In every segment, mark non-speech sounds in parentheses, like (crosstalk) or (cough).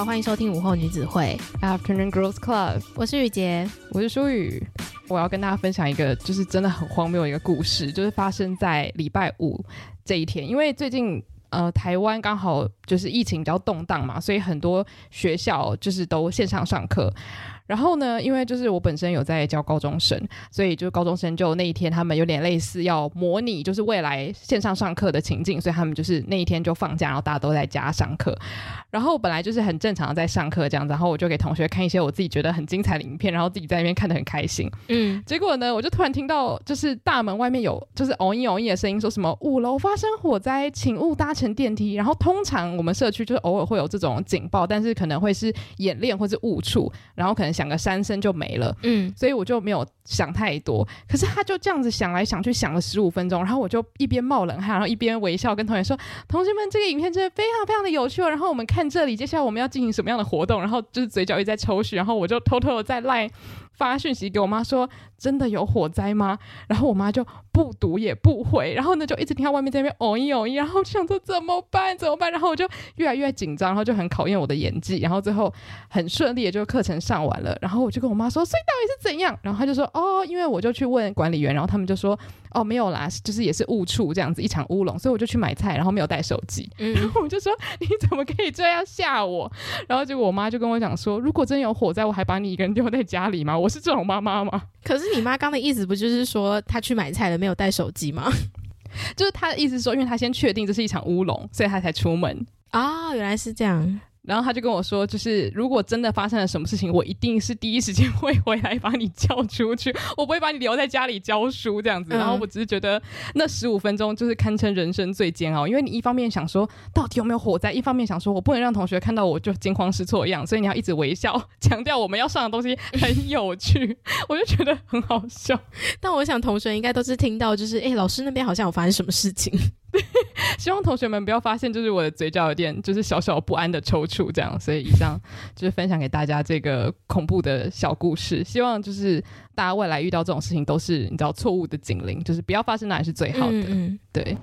好，欢迎收听午后女子会 Afternoon Girls Club，我是雨洁，我是舒雨。我要跟大家分享一个就是真的很荒谬的一个故事，就是发生在礼拜五这一天，因为最近呃台湾刚好就是疫情比较动荡嘛，所以很多学校就是都线上上课。然后呢，因为就是我本身有在教高中生，所以就高中生就那一天他们有点类似要模拟就是未来线上上课的情境，所以他们就是那一天就放假，然后大家都在家上课。然后本来就是很正常的在上课这样子，然后我就给同学看一些我自己觉得很精彩的影片，然后自己在那边看得很开心。嗯，结果呢，我就突然听到就是大门外面有就是嗡一嗡一的声音，说什么五楼发生火灾，请勿搭乘电梯。然后通常我们社区就是偶尔会有这种警报，但是可能会是演练或是误触，然后可能。讲个三声就没了，嗯，所以我就没有想太多。可是他就这样子想来想去，想了十五分钟，然后我就一边冒冷汗，然后一边微笑，跟同学说：“同学们，这个影片真的非常非常的有趣哦。”然后我们看这里，接下来我们要进行什么样的活动？然后就是嘴角一直在抽搐，然后我就偷偷的在赖。发讯息给我妈说：“真的有火灾吗？”然后我妈就不读也不回，然后呢就一直听到外面在那边哦一哦一，然后就想说怎么办怎么办？然后我就越来越紧张，然后就很考验我的演技，然后最后很顺利的就课程上完了。然后我就跟我妈说：“所以到底是怎样？”然后她就说：“哦，因为我就去问管理员，然后他们就说：‘哦，没有啦，就是也是误触这样子一场乌龙。’所以我就去买菜，然后没有带手机。嗯，然后我就说：‘你怎么可以这样吓我？’然后结果我妈就跟我讲说：‘如果真有火灾，我还把你一个人丢在家里吗？’我是这种妈妈吗？可是你妈刚的意思不就是说她去买菜了，没有带手机吗？(laughs) 就是她的意思说，因为她先确定这是一场乌龙，所以她才出门。啊、哦，原来是这样。然后他就跟我说，就是如果真的发生了什么事情，我一定是第一时间会回来把你叫出去，我不会把你留在家里教书这样子。然后我只是觉得那十五分钟就是堪称人生最煎熬，因为你一方面想说到底有没有火灾，一方面想说我不能让同学看到我就惊慌失措一样，所以你要一直微笑，强调我们要上的东西很有趣，我就觉得很好笑。(laughs) 但我想同学应该都是听到，就是哎，老师那边好像有发生什么事情。(laughs) 希望同学们不要发现，就是我的嘴角有点就是小小不安的抽搐，这样。所以以上就是分享给大家这个恐怖的小故事。希望就是大家未来遇到这种事情，都是你知道错误的警铃，就是不要发生，那也是最好的。嗯嗯对。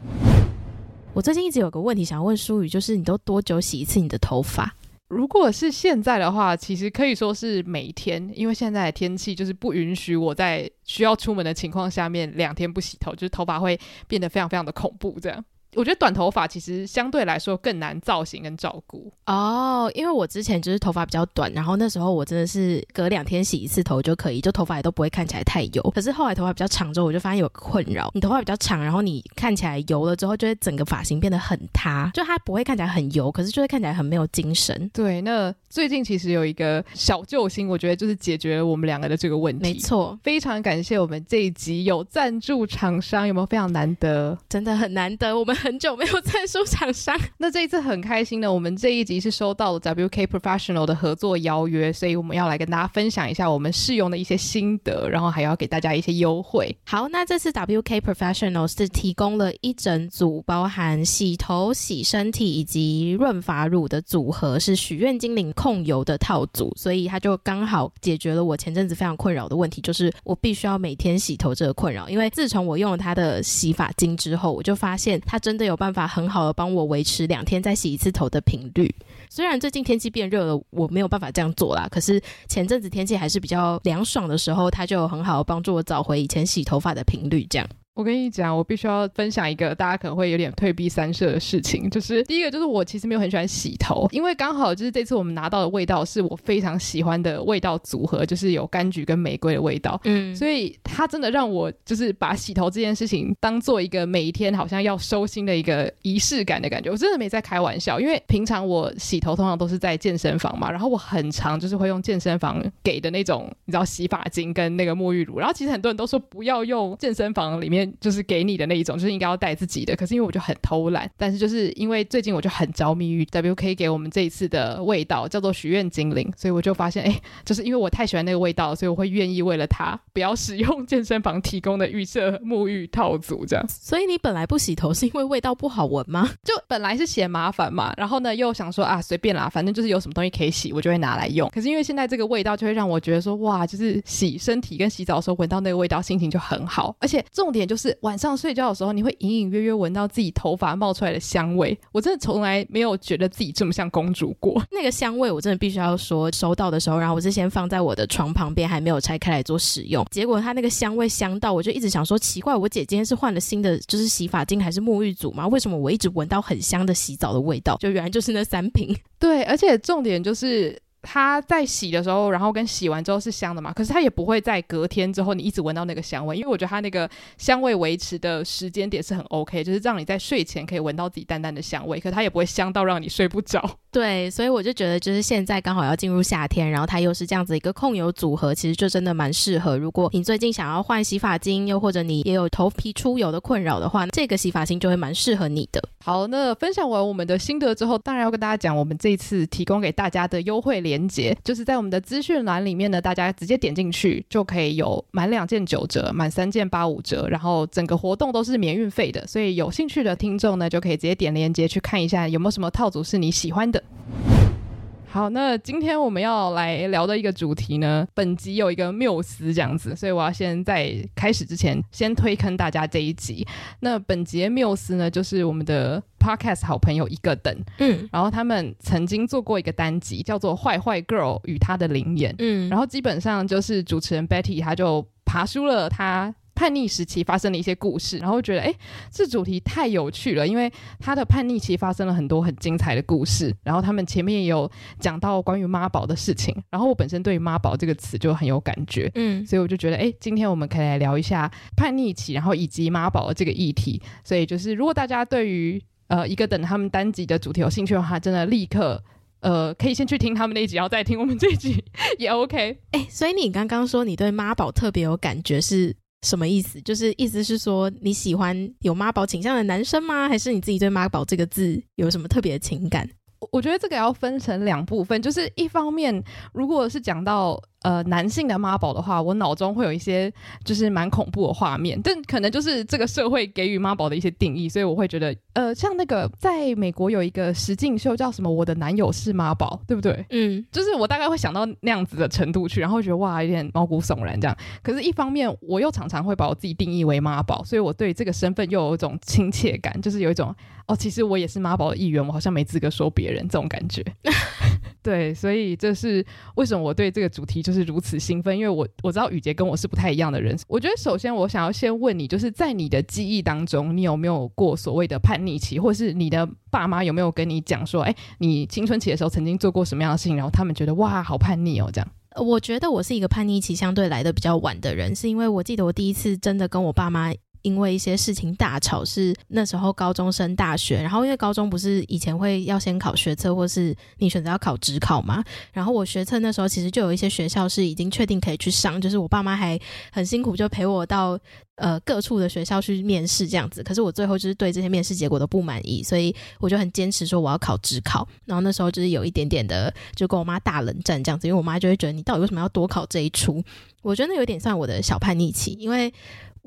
我最近一直有个问题想要问舒宇，就是你都多久洗一次你的头发？如果是现在的话，其实可以说是每天，因为现在的天气就是不允许我在需要出门的情况下面两天不洗头，就是头发会变得非常非常的恐怖这样。我觉得短头发其实相对来说更难造型跟照顾哦，因为我之前就是头发比较短，然后那时候我真的是隔两天洗一次头就可以，就头发也都不会看起来太油。可是后来头发比较长之后，我就发现有个困扰，你头发比较长，然后你看起来油了之后，就会整个发型变得很塌，就它不会看起来很油，可是就会看起来很没有精神。对，那最近其实有一个小救星，我觉得就是解决了我们两个的这个问题。没错，非常感谢我们这一集有赞助厂商，有没有非常难得？真的很难得，我们。很久没有在书场上，(laughs) 那这一次很开心的，我们这一集是收到了 WK Professional 的合作邀约，所以我们要来跟大家分享一下我们试用的一些心得，然后还要给大家一些优惠。好，那这次 WK Professional 是提供了一整组包含洗头、洗身体以及润发乳的组合，是许愿精灵控油的套组，所以它就刚好解决了我前阵子非常困扰的问题，就是我必须要每天洗头这个困扰。因为自从我用了它的洗发精之后，我就发现它真。真的有办法很好的帮我维持两天再洗一次头的频率。虽然最近天气变热了，我没有办法这样做啦。可是前阵子天气还是比较凉爽的时候，它就很好的帮助我找回以前洗头发的频率，这样。我跟你讲，我必须要分享一个大家可能会有点退避三舍的事情，就是第一个就是我其实没有很喜欢洗头，因为刚好就是这次我们拿到的味道是我非常喜欢的味道组合，就是有柑橘跟玫瑰的味道，嗯，所以它真的让我就是把洗头这件事情当做一个每一天好像要收心的一个仪式感的感觉，我真的没在开玩笑，因为平常我洗头通常都是在健身房嘛，然后我很常就是会用健身房给的那种你知道洗发精跟那个沐浴乳，然后其实很多人都说不要用健身房里面。就是给你的那一种，就是应该要带自己的。可是因为我就很偷懒，但是就是因为最近我就很着迷于 WK 给我们这一次的味道，叫做许愿精灵，所以我就发现，哎，就是因为我太喜欢那个味道，所以我会愿意为了它不要使用健身房提供的预设沐浴套组这样。(laughs) 所以你本来不洗头是因为味道不好闻吗？就本来是嫌麻烦嘛，然后呢又想说啊随便啦，反正就是有什么东西可以洗，我就会拿来用。可是因为现在这个味道就会让我觉得说哇，就是洗身体跟洗澡的时候闻到那个味道，心情就很好。而且重点就是晚上睡觉的时候，你会隐隐约约闻到自己头发冒出来的香味。我真的从来没有觉得自己这么像公主过。那个香味我真的必须要说，收到的时候，然后我是先放在我的床旁边，还没有拆开来做使用。结果它那个香味香到，我就一直想说奇怪，我姐今天是换了新的就是洗发精还是沐浴组吗？为什么我一直闻到很香的洗澡的味道？就原来就是那三瓶。对，而且重点就是。它在洗的时候，然后跟洗完之后是香的嘛？可是它也不会在隔天之后你一直闻到那个香味，因为我觉得它那个香味维持的时间点是很 OK，就是让你在睡前可以闻到自己淡淡的香味，可它也不会香到让你睡不着。(laughs) 对，所以我就觉得，就是现在刚好要进入夏天，然后它又是这样子一个控油组合，其实就真的蛮适合。如果你最近想要换洗发精，又或者你也有头皮出油的困扰的话，这个洗发精就会蛮适合你的。好，那分享完我们的心得之后，当然要跟大家讲，我们这次提供给大家的优惠链连接，就是在我们的资讯栏里面呢，大家直接点进去就可以有满两件九折，满三件八五折，然后整个活动都是免运费的，所以有兴趣的听众呢，就可以直接点连接去看一下有没有什么套组是你喜欢的。好，那今天我们要来聊的一个主题呢，本集有一个缪斯这样子，所以我要先在开始之前先推坑大家这一集。那本集的缪斯呢，就是我们的 podcast 好朋友一个等，嗯，然后他们曾经做过一个单集，叫做《坏坏 girl 与她的灵眼》，嗯，然后基本上就是主持人 Betty 她就爬出了她。叛逆时期发生的一些故事，然后觉得哎，这主题太有趣了，因为他的叛逆期发生了很多很精彩的故事。然后他们前面也有讲到关于妈宝的事情，然后我本身对于妈宝这个词就很有感觉，嗯，所以我就觉得哎，今天我们可以来聊一下叛逆期，然后以及妈宝的这个议题。所以就是如果大家对于呃一个等他们单集的主题有兴趣的话，真的立刻呃可以先去听他们那一集，然后再听我们这一集也 OK。哎，所以你刚刚说你对妈宝特别有感觉是？什么意思？就是意思是说你喜欢有妈宝倾向的男生吗？还是你自己对妈宝这个字有什么特别的情感？我觉得这个要分成两部分，就是一方面，如果是讲到。呃，男性的妈宝的话，我脑中会有一些就是蛮恐怖的画面，但可能就是这个社会给予妈宝的一些定义，所以我会觉得，呃，像那个在美国有一个实境秀叫什么《我的男友是妈宝》，对不对？嗯，就是我大概会想到那样子的程度去，然后觉得哇，有点毛骨悚然这样。可是，一方面我又常常会把我自己定义为妈宝，所以我对这个身份又有一种亲切感，就是有一种哦，其实我也是妈宝的一员，我好像没资格说别人这种感觉。对，所以这是为什么我对这个主题就是如此兴奋，因为我我知道雨杰跟我是不太一样的人。我觉得首先我想要先问你，就是在你的记忆当中，你有没有过所谓的叛逆期，或是你的爸妈有没有跟你讲说，哎，你青春期的时候曾经做过什么样的事情，然后他们觉得哇，好叛逆哦，这样。我觉得我是一个叛逆期相对来的比较晚的人，是因为我记得我第一次真的跟我爸妈。因为一些事情大吵，是那时候高中升大学，然后因为高中不是以前会要先考学测，或是你选择要考职考嘛，然后我学测那时候其实就有一些学校是已经确定可以去上，就是我爸妈还很辛苦就陪我到呃各处的学校去面试这样子，可是我最后就是对这些面试结果都不满意，所以我就很坚持说我要考职考，然后那时候就是有一点点的就跟我妈大冷战这样子，因为我妈就会觉得你到底为什么要多考这一出？我觉得那有点算我的小叛逆期，因为。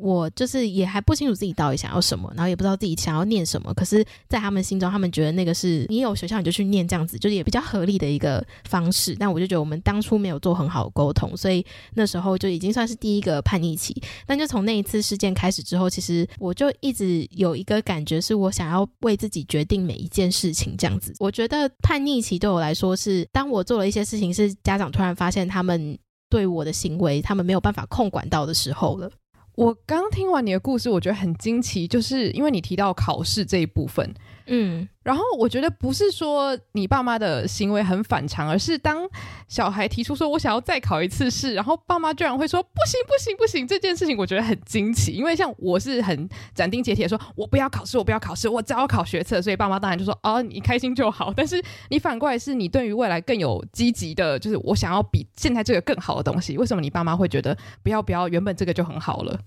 我就是也还不清楚自己到底想要什么，然后也不知道自己想要念什么。可是，在他们心中，他们觉得那个是你有学校你就去念这样子，就是也比较合理的一个方式。但我就觉得我们当初没有做很好的沟通，所以那时候就已经算是第一个叛逆期。但就从那一次事件开始之后，其实我就一直有一个感觉，是我想要为自己决定每一件事情这样子。我觉得叛逆期对我来说是，当我做了一些事情，是家长突然发现他们对我的行为，他们没有办法控管到的时候了。我刚听完你的故事，我觉得很惊奇，就是因为你提到考试这一部分，嗯。然后我觉得不是说你爸妈的行为很反常，而是当小孩提出说“我想要再考一次试”，然后爸妈居然会说“不行不行不行”，这件事情我觉得很惊奇。因为像我是很斩钉截铁说“我不要考试，我不要考试，我只要考学测”，所以爸妈当然就说“哦，你开心就好”。但是你反过来是你对于未来更有积极的，就是我想要比现在这个更好的东西。为什么你爸妈会觉得不要不要，原本这个就很好了？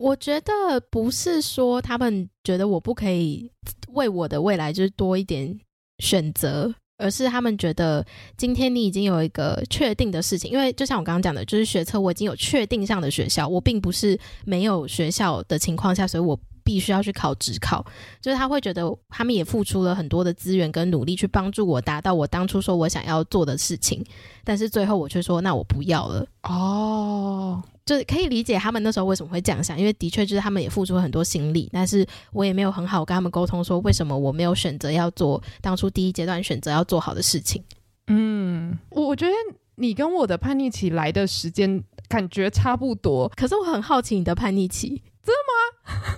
我觉得不是说他们觉得我不可以为我的未来就是多一点选择，而是他们觉得今天你已经有一个确定的事情，因为就像我刚刚讲的，就是学车我已经有确定上的学校，我并不是没有学校的情况下，所以我必须要去考职考。就是他会觉得他们也付出了很多的资源跟努力去帮助我达到我当初说我想要做的事情，但是最后我却说那我不要了。哦。就可以理解他们那时候为什么会这样想，因为的确就是他们也付出了很多心力，但是我也没有很好跟他们沟通说为什么我没有选择要做当初第一阶段选择要做好的事情。嗯，我我觉得你跟我的叛逆期来的时间感觉差不多，可是我很好奇你的叛逆期，真的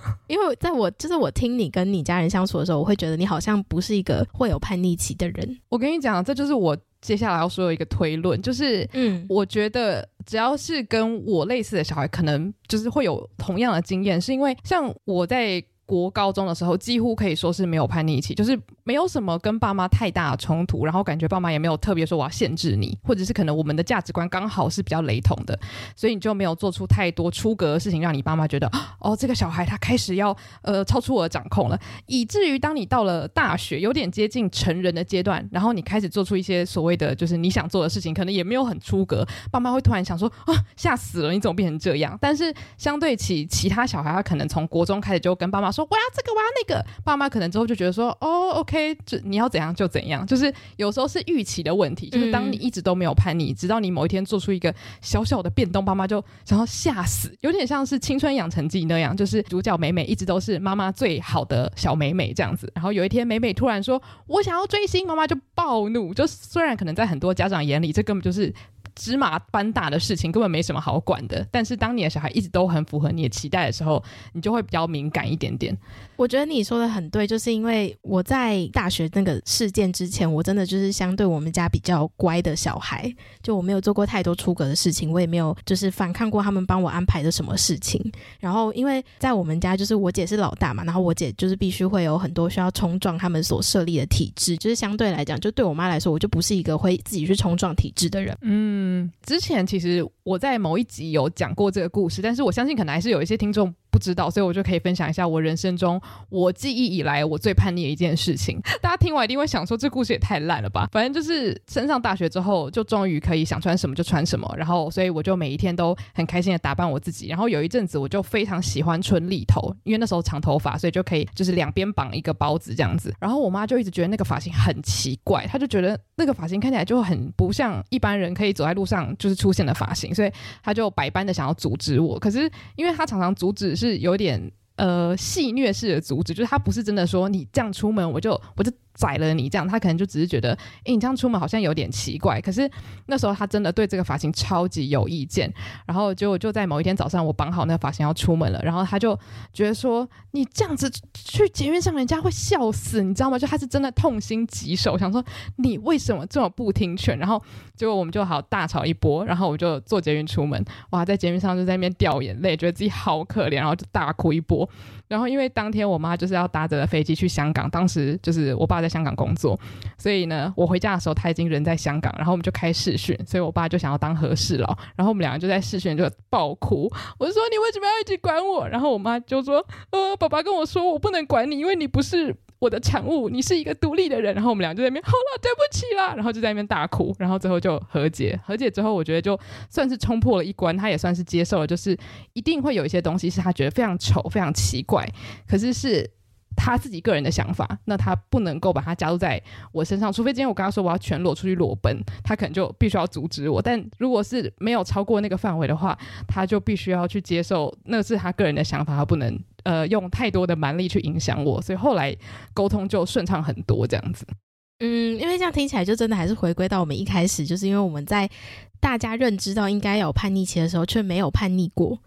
吗？因为在我就是我听你跟你家人相处的时候，我会觉得你好像不是一个会有叛逆期的人。我跟你讲，这就是我。接下来要说的一个推论，就是，嗯，我觉得只要是跟我类似的小孩，可能就是会有同样的经验，是因为像我在。国高中的时候，几乎可以说是没有叛逆期，就是没有什么跟爸妈太大的冲突，然后感觉爸妈也没有特别说我要限制你，或者是可能我们的价值观刚好是比较雷同的，所以你就没有做出太多出格的事情，让你爸妈觉得哦，这个小孩他开始要呃超出我的掌控了，以至于当你到了大学，有点接近成人的阶段，然后你开始做出一些所谓的就是你想做的事情，可能也没有很出格，爸妈会突然想说啊，吓死了，你怎么变成这样？但是相对起其他小孩，他可能从国中开始就跟爸妈说。我要这个，我要那个。爸妈可能之后就觉得说，哦，OK，就你要怎样就怎样。就是有时候是预期的问题，就是当你一直都没有叛逆，直到你某一天做出一个小小的变动，爸妈就想要吓死，有点像是《青春养成记》那样，就是主角美美一直都是妈妈最好的小美美这样子。然后有一天美美突然说，我想要追星，妈妈就暴怒。就虽然可能在很多家长眼里，这根本就是。芝麻般大的事情根本没什么好管的，但是当你的小孩一直都很符合你的期待的时候，你就会比较敏感一点点。我觉得你说的很对，就是因为我在大学那个事件之前，我真的就是相对我们家比较乖的小孩，就我没有做过太多出格的事情，我也没有就是反抗过他们帮我安排的什么事情。然后因为在我们家，就是我姐是老大嘛，然后我姐就是必须会有很多需要冲撞他们所设立的体制，就是相对来讲，就对我妈来说，我就不是一个会自己去冲撞体制的人。嗯。嗯，之前其实我在某一集有讲过这个故事，但是我相信可能还是有一些听众不知道，所以我就可以分享一下我人生中我记忆以来我最叛逆的一件事情。(laughs) 大家听完一定会想说，这故事也太烂了吧？反正就是升上大学之后，就终于可以想穿什么就穿什么，然后所以我就每一天都很开心的打扮我自己。然后有一阵子我就非常喜欢春丽头，因为那时候长头发，所以就可以就是两边绑一个包子这样子。然后我妈就一直觉得那个发型很奇怪，她就觉得那个发型看起来就很不像一般人可以走在路上就是出现的发型，所以她就百般的想要阻止我。可是因为她常常阻止。是有点呃戏虐式的阻止，就是他不是真的说你这样出门我就我就。宰了你这样，他可能就只是觉得，哎，你这样出门好像有点奇怪。可是那时候他真的对这个发型超级有意见。然后结果就在某一天早上，我绑好那个发型要出门了，然后他就觉得说，你这样子去捷运上，人家会笑死，你知道吗？就他是真的痛心疾首，想说你为什么这么不听劝？然后结果我们就好大吵一波，然后我就坐捷运出门，哇，在捷运上就在那边掉眼泪，觉得自己好可怜，然后就大哭一波。然后因为当天我妈就是要搭着飞机去香港，当时就是我爸在香港工作，所以呢，我回家的时候他已经人在香港，然后我们就开视讯，所以我爸就想要当和事佬，然后我们两个就在视讯就爆哭，我说你为什么要一直管我？然后我妈就说，呃，爸爸跟我说我不能管你，因为你不是。我的产物，你是一个独立的人，然后我们俩就在那边，好了，对不起啦，然后就在那边大哭，然后最后就和解。和解之后，我觉得就算是冲破了一关，他也算是接受了，就是一定会有一些东西是他觉得非常丑、非常奇怪，可是是他自己个人的想法，那他不能够把它加入在我身上，除非今天我跟他说我要全裸出去裸奔，他可能就必须要阻止我。但如果是没有超过那个范围的话，他就必须要去接受，那是他个人的想法，他不能。呃，用太多的蛮力去影响我，所以后来沟通就顺畅很多，这样子。嗯，因为这样听起来就真的还是回归到我们一开始，就是因为我们在大家认知到应该有叛逆期的时候，却没有叛逆过，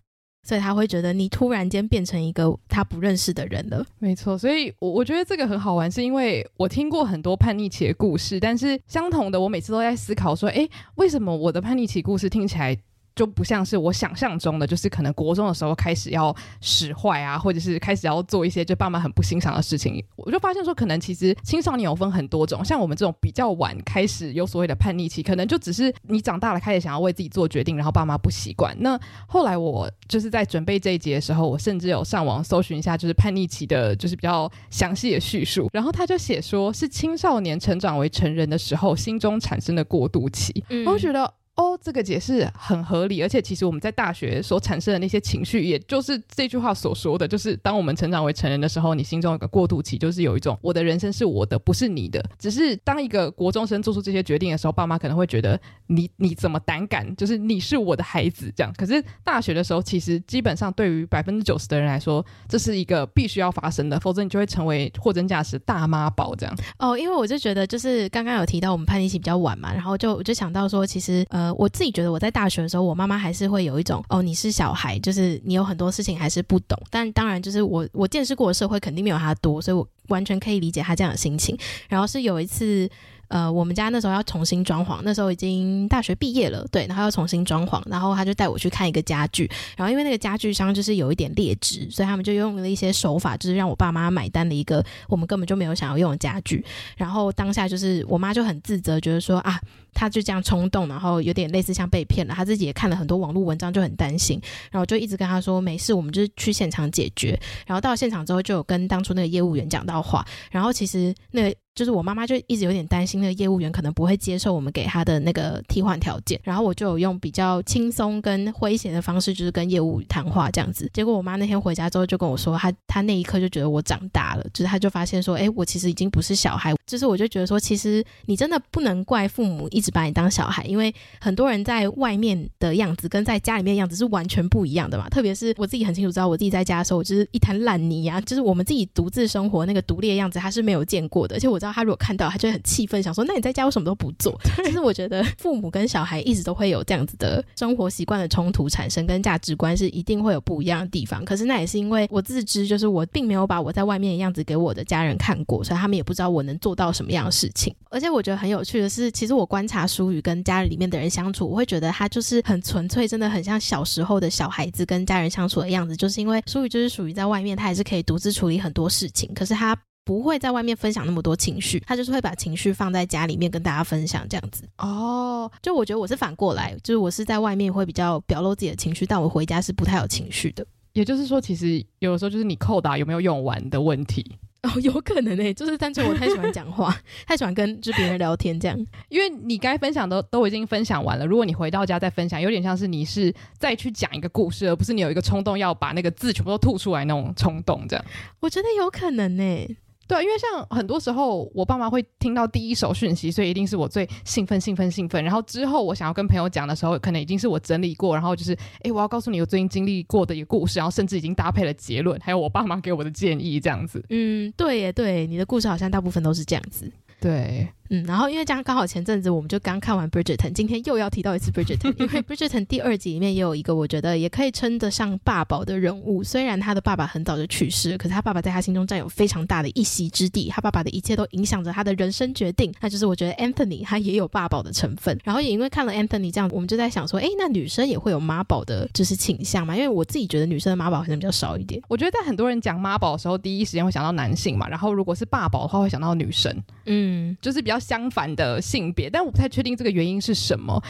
所以他会觉得你突然间变成一个他不认识的人了。没错，所以我我觉得这个很好玩，是因为我听过很多叛逆期的故事，但是相同的，我每次都在思考说，哎，为什么我的叛逆期故事听起来就不像是我想象中的，就是可能国中的时候开始要使坏啊，或者是开始要做一些就爸妈很不欣赏的事情。我就发现说，可能其实青少年有分很多种，像我们这种比较晚开始有所谓的叛逆期，可能就只是你长大了开始想要为自己做决定，然后爸妈不习惯。那后来我就是在准备这一节的时候，我甚至有上网搜寻一下，就是叛逆期的，就是比较详细的叙述。然后他就写说是青少年成长为成人的时候，心中产生的过渡期。嗯，我觉得。哦，这个解释很合理，而且其实我们在大学所产生的那些情绪，也就是这句话所说的，就是当我们成长为成人的时候，你心中有个过渡期，就是有一种我的人生是我的，不是你的。只是当一个国中生做出这些决定的时候，爸妈可能会觉得你你怎么胆敢，就是你是我的孩子这样。可是大学的时候，其实基本上对于百分之九十的人来说，这是一个必须要发生的，否则你就会成为货真价实大妈宝这样。哦，因为我就觉得，就是刚刚有提到我们叛逆期比较晚嘛，然后就我就想到说，其实呃。我自己觉得我在大学的时候，我妈妈还是会有一种哦，你是小孩，就是你有很多事情还是不懂。但当然，就是我我见识过的社会肯定没有她多，所以我完全可以理解她这样的心情。然后是有一次。呃，我们家那时候要重新装潢，那时候已经大学毕业了，对，然后要重新装潢，然后他就带我去看一个家具，然后因为那个家具商就是有一点劣质，所以他们就用了一些手法，就是让我爸妈买单的一个我们根本就没有想要用的家具，然后当下就是我妈就很自责，觉得说啊，他就这样冲动，然后有点类似像被骗了，他自己也看了很多网络文章，就很担心，然后就一直跟他说没事，我们就是去现场解决，然后到现场之后就有跟当初那个业务员讲到话，然后其实那个。就是我妈妈就一直有点担心那个业务员可能不会接受我们给他的那个替换条件，然后我就有用比较轻松跟诙谐的方式，就是跟业务谈话这样子。结果我妈那天回家之后就跟我说，她她那一刻就觉得我长大了，就是她就发现说，哎，我其实已经不是小孩。就是我就觉得说，其实你真的不能怪父母一直把你当小孩，因为很多人在外面的样子跟在家里面的样子是完全不一样的嘛。特别是我自己很清楚知道，我自己在家的时候，我就是一滩烂泥啊，就是我们自己独自生活那个独立的样子，他是没有见过的，而且我知道。他如果看到，他就会很气愤，想说：“那你在家为什么都不做？”其实我觉得父母跟小孩一直都会有这样子的生活习惯的冲突产生，跟价值观是一定会有不一样的地方。可是那也是因为我自知，就是我并没有把我在外面的样子给我的家人看过，所以他们也不知道我能做到什么样的事情。而且我觉得很有趣的是，其实我观察舒宇跟家里面的人相处，我会觉得他就是很纯粹，真的很像小时候的小孩子跟家人相处的样子。就是因为舒宇就是属于在外面，他也是可以独自处理很多事情，可是他。不会在外面分享那么多情绪，他就是会把情绪放在家里面跟大家分享这样子。哦，就我觉得我是反过来，就是我是在外面会比较表露自己的情绪，但我回家是不太有情绪的。也就是说，其实有的时候就是你扣打有没有用完的问题。哦，有可能诶、欸，就是单纯我太喜欢讲话，(laughs) 太喜欢跟就别人聊天这样。因为你该分享的都，都已经分享完了，如果你回到家再分享，有点像是你是再去讲一个故事，而不是你有一个冲动要把那个字全部都吐出来那种冲动这样。我觉得有可能呢、欸。对，因为像很多时候，我爸妈会听到第一手讯息，所以一定是我最兴奋、兴奋、兴奋。然后之后我想要跟朋友讲的时候，可能已经是我整理过，然后就是，哎，我要告诉你我最近经历过的一个故事，然后甚至已经搭配了结论，还有我爸妈给我的建议，这样子。嗯，对耶，对，你的故事好像大部分都是这样子。对。嗯，然后因为这样刚好前阵子我们就刚看完 Bridgerton，今天又要提到一次 Bridgerton，(laughs) 因为 Bridgerton 第二集里面也有一个我觉得也可以称得上爸宝的人物，虽然他的爸爸很早就去世了，可是他爸爸在他心中占有非常大的一席之地，他爸爸的一切都影响着他的人生决定，那就是我觉得 Anthony 他也有爸宝的成分，然后也因为看了 Anthony 这样，我们就在想说，哎，那女生也会有妈宝的就是倾向嘛？因为我自己觉得女生的妈宝可能比较少一点，我觉得在很多人讲妈宝的时候，第一时间会想到男性嘛，然后如果是爸宝的话，会想到女生，嗯，就是比较相反的。性别，但我不太确定这个原因是什么。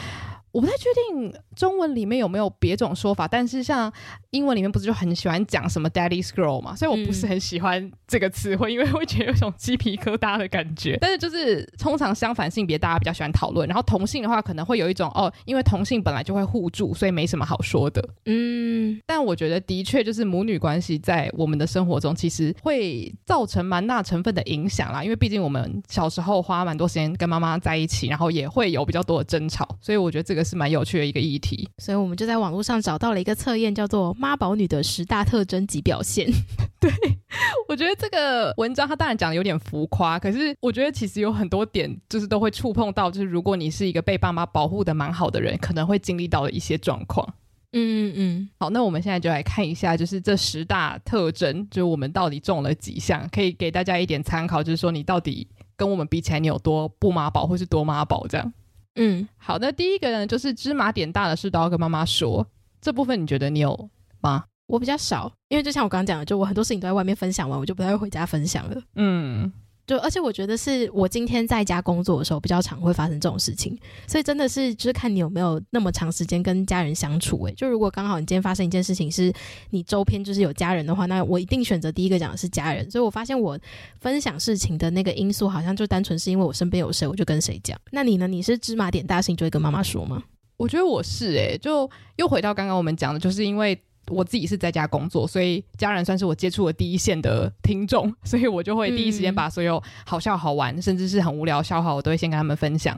我不太确定中文里面有没有别种说法，但是像英文里面不是就很喜欢讲什么 “daddy's girl” 嘛，所以我不是很喜欢这个词汇，因为会觉得有种鸡皮疙瘩的感觉。(laughs) 但是就是通常相反性别大家比较喜欢讨论，然后同性的话可能会有一种哦，因为同性本来就会互助，所以没什么好说的。嗯，但我觉得的确就是母女关系在我们的生活中其实会造成蛮大成分的影响啦，因为毕竟我们小时候花蛮多时间跟妈妈在一起，然后也会有比较多的争吵，所以我觉得这个。是蛮有趣的一个议题，所以我们就在网络上找到了一个测验，叫做“妈宝女的十大特征及表现”。(laughs) 对，我觉得这个文章它当然讲的有点浮夸，可是我觉得其实有很多点就是都会触碰到，就是如果你是一个被爸妈保护的蛮好的人，可能会经历到的一些状况。嗯嗯，好，那我们现在就来看一下，就是这十大特征，就是我们到底中了几项，可以给大家一点参考，就是说你到底跟我们比起来，你有多不妈宝，或是多妈宝这样。嗯，好，那第一个呢，就是芝麻点大的事都要跟妈妈说。这部分你觉得你有吗？我比较少，因为就像我刚刚讲的，就我很多事情都在外面分享完，我就不太会回家分享了。嗯。就而且我觉得是我今天在家工作的时候比较常会发生这种事情，所以真的是就是看你有没有那么长时间跟家人相处。诶，就如果刚好你今天发生一件事情是你周边就是有家人的话，那我一定选择第一个讲的是家人。所以我发现我分享事情的那个因素好像就单纯是因为我身边有谁我就跟谁讲。那你呢？你是芝麻点大事情就会跟妈妈说吗？我觉得我是诶，就又回到刚刚我们讲的，就是因为。我自己是在家工作，所以家人算是我接触的第一线的听众，所以我就会第一时间把所有好笑好玩，嗯、甚至是很无聊笑话，我都会先跟他们分享。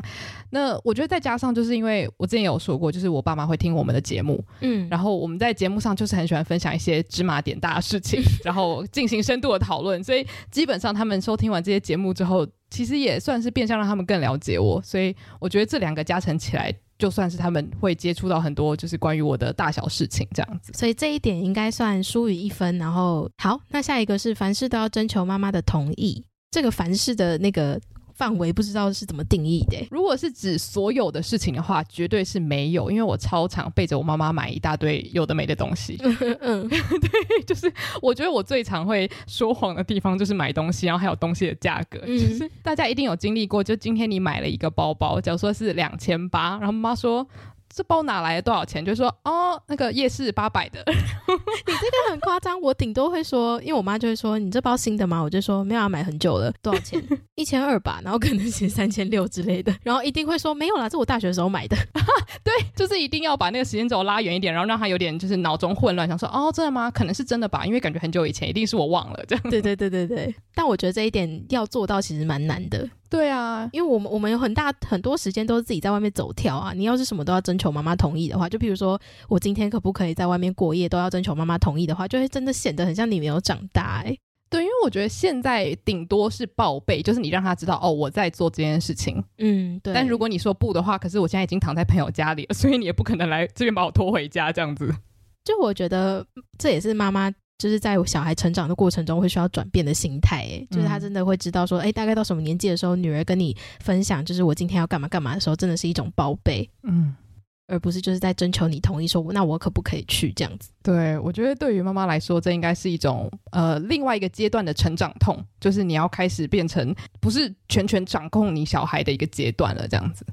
那我觉得再加上，就是因为我之前有说过，就是我爸妈会听我们的节目，嗯，然后我们在节目上就是很喜欢分享一些芝麻点大的事情，然后进行深度的讨论，所以基本上他们收听完这些节目之后，其实也算是变相让他们更了解我，所以我觉得这两个加成起来。就算是他们会接触到很多，就是关于我的大小事情这样子，所以这一点应该算疏于一分。然后好，那下一个是凡事都要征求妈妈的同意，这个凡事的那个。范围不知道是怎么定义的。如果是指所有的事情的话，绝对是没有，因为我超常背着我妈妈买一大堆有的没的东西。(laughs) 嗯，(laughs) 对，就是我觉得我最常会说谎的地方就是买东西，然后还有东西的价格。嗯，就是大家一定有经历过，就今天你买了一个包包，假如说是两千八，然后妈妈说。这包哪来的多少钱？就是说哦，那个夜市八百的。(laughs) 你这个很夸张，我顶多会说，因为我妈就会说你这包新的吗？我就说没有，啊买很久了，多少钱？(laughs) 一千二吧，然后可能写三千六之类的，然后一定会说没有啦，这我大学的时候买的。(laughs) 对，就是一定要把那个时间轴拉远一点，然后让他有点就是脑中混乱，想说哦，真的吗？可能是真的吧，因为感觉很久以前，一定是我忘了这样。对对对对对，但我觉得这一点要做到其实蛮难的。对啊，因为我们我们有很大很多时间都是自己在外面走跳啊。你要是什么都要征求妈妈同意的话，就比如说我今天可不可以在外面过夜，都要征求妈妈同意的话，就会真的显得很像你没有长大哎、欸。对，因为我觉得现在顶多是报备，就是你让他知道哦，我在做这件事情。嗯，对。但如果你说不的话，可是我现在已经躺在朋友家里了，所以你也不可能来这边把我拖回家这样子。就我觉得这也是妈妈。就是在我小孩成长的过程中会需要转变的心态，哎，就是他真的会知道说，哎、嗯，大概到什么年纪的时候，女儿跟你分享，就是我今天要干嘛干嘛的时候，真的是一种报备，嗯，而不是就是在征求你同意说，那我可不可以去这样子？对，我觉得对于妈妈来说，这应该是一种呃另外一个阶段的成长痛，就是你要开始变成不是全权掌控你小孩的一个阶段了，这样子。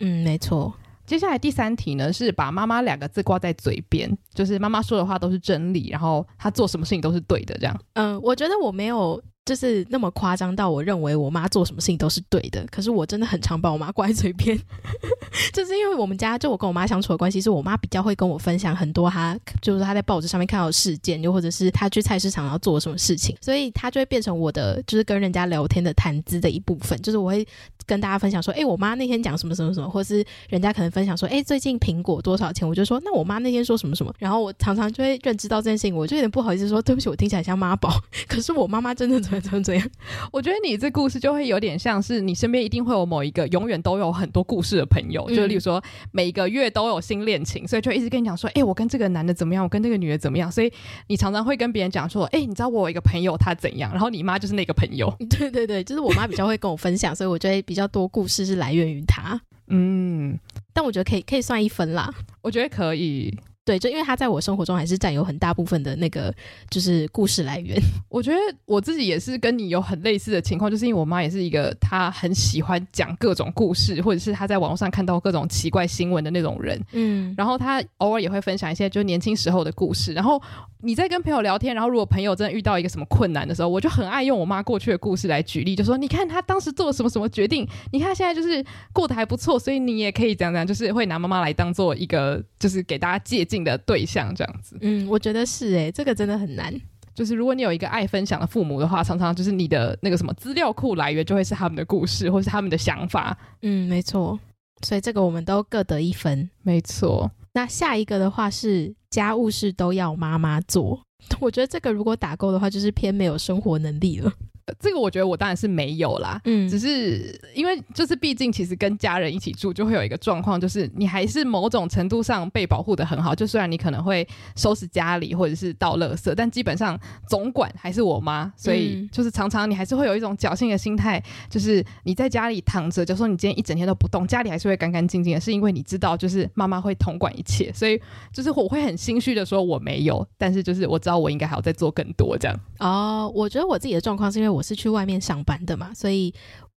嗯，没错。接下来第三题呢，是把妈妈两个字挂在嘴边，就是妈妈说的话都是真理，然后她做什么事情都是对的，这样。嗯，我觉得我没有。就是那么夸张到我认为我妈做什么事情都是对的，可是我真的很常把我妈挂在嘴边，(laughs) 就是因为我们家就我跟我妈相处的关系，是我妈比较会跟我分享很多她就是她在报纸上面看到的事件，又或者是她去菜市场要做什么事情，所以她就会变成我的就是跟人家聊天的谈资的一部分，就是我会跟大家分享说，哎，我妈那天讲什么什么什么，或是人家可能分享说，哎，最近苹果多少钱，我就说那我妈那天说什么什么，然后我常常就会认知到这件事情，我就有点不好意思说对不起，我听起来像妈宝，(laughs) 可是我妈妈真的怎么怎么怎样。我觉得你这故事就会有点像是你身边一定会有某一个永远都有很多故事的朋友，嗯、就例如说每个月都有新恋情，所以就一直跟你讲说，哎、欸，我跟这个男的怎么样，我跟那个女的怎么样，所以你常常会跟别人讲说，哎、欸，你知道我有一个朋友他怎样，然后你妈就是那个朋友。(laughs) 对对对，就是我妈比较会跟我分享，所以我就会比较多故事是来源于他。嗯，但我觉得可以可以算一分啦，我觉得可以。对，就因为他在我生活中还是占有很大部分的那个，就是故事来源。(laughs) 我觉得我自己也是跟你有很类似的情况，就是因为我妈也是一个她很喜欢讲各种故事，或者是她在网络上看到各种奇怪新闻的那种人。嗯，然后她偶尔也会分享一些就年轻时候的故事，然后。你在跟朋友聊天，然后如果朋友真的遇到一个什么困难的时候，我就很爱用我妈过去的故事来举例，就说你看她当时做了什么什么决定，你看现在就是过得还不错，所以你也可以这样这样，就是会拿妈妈来当做一个就是给大家借镜的对象这样子。嗯，我觉得是诶，这个真的很难。就是如果你有一个爱分享的父母的话，常常就是你的那个什么资料库来源就会是他们的故事或是他们的想法。嗯，没错。所以这个我们都各得一分。没错。那下一个的话是家务事都要妈妈做，我觉得这个如果打勾的话，就是偏没有生活能力了。这个我觉得我当然是没有啦，嗯，只是因为就是毕竟其实跟家人一起住，就会有一个状况，就是你还是某种程度上被保护的很好。就虽然你可能会收拾家里或者是倒垃圾，但基本上总管还是我妈，所以就是常常你还是会有一种侥幸的心态，就是你在家里躺着，就说你今天一整天都不动，家里还是会干干净净的，是因为你知道就是妈妈会统管一切，所以就是我会很心虚的说我没有，但是就是我知道我应该还要再做更多这样。哦，我觉得我自己的状况是因为我是去外面上班的嘛，所以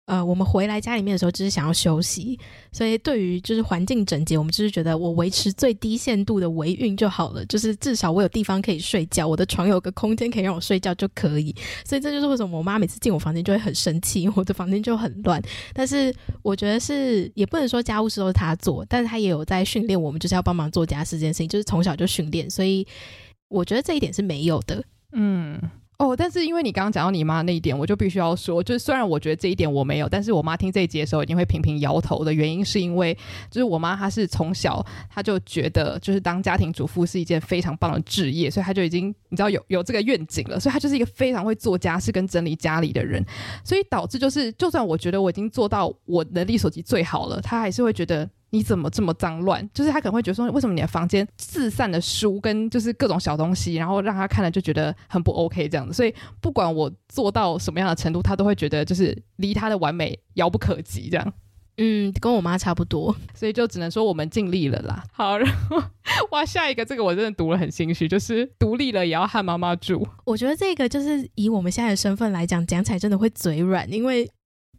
呃，我们回来家里面的时候，只是想要休息，所以对于就是环境整洁，我们就是觉得我维持最低限度的维运就好了，就是至少我有地方可以睡觉，我的床有个空间可以让我睡觉就可以。所以这就是为什么我妈每次进我房间就会很生气，因 (laughs) 为我的房间就很乱。但是我觉得是也不能说家务事都是她做，但是她也有在训练我们，就是要帮忙做家事这件事情，就是从小就训练，所以我觉得这一点是没有的，嗯。哦，但是因为你刚刚讲到你妈那一点，我就必须要说，就是虽然我觉得这一点我没有，但是我妈听这一集的时候一定会频频摇头的原因，是因为就是我妈她是从小她就觉得就是当家庭主妇是一件非常棒的职业，所以她就已经你知道有有这个愿景了，所以她就是一个非常会做家事跟整理家里的人，所以导致就是就算我觉得我已经做到我能力所及最好了，她还是会觉得。你怎么这么脏乱？就是他可能会觉得说，为什么你的房间四散的书跟就是各种小东西，然后让他看了就觉得很不 OK 这样子。所以不管我做到什么样的程度，他都会觉得就是离他的完美遥不可及这样。嗯，跟我妈差不多，所以就只能说我们尽力了啦。好，然后哇，下一个这个我真的读了很心虚，就是独立了也要和妈妈住。我觉得这个就是以我们现在的身份来讲，讲起来真的会嘴软，因为。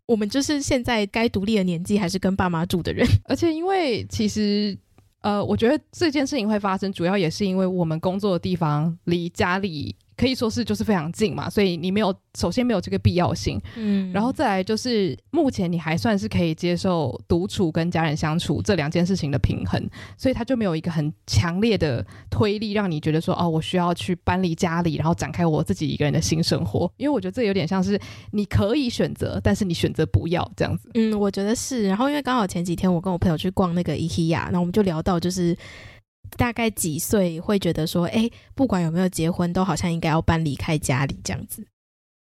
我们就是现在该独立的年纪，还是跟爸妈住的人。(laughs) 而且，因为其实，呃，我觉得这件事情会发生，主要也是因为我们工作的地方离家里。可以说是就是非常近嘛，所以你没有首先没有这个必要性，嗯，然后再来就是目前你还算是可以接受独处跟家人相处这两件事情的平衡，所以他就没有一个很强烈的推力让你觉得说哦，我需要去搬离家里，然后展开我自己一个人的新生活，因为我觉得这有点像是你可以选择，但是你选择不要这样子。嗯，我觉得是。然后因为刚好前几天我跟我朋友去逛那个 IKEA，那我们就聊到就是。大概几岁会觉得说，哎，不管有没有结婚，都好像应该要搬离开家里这样子？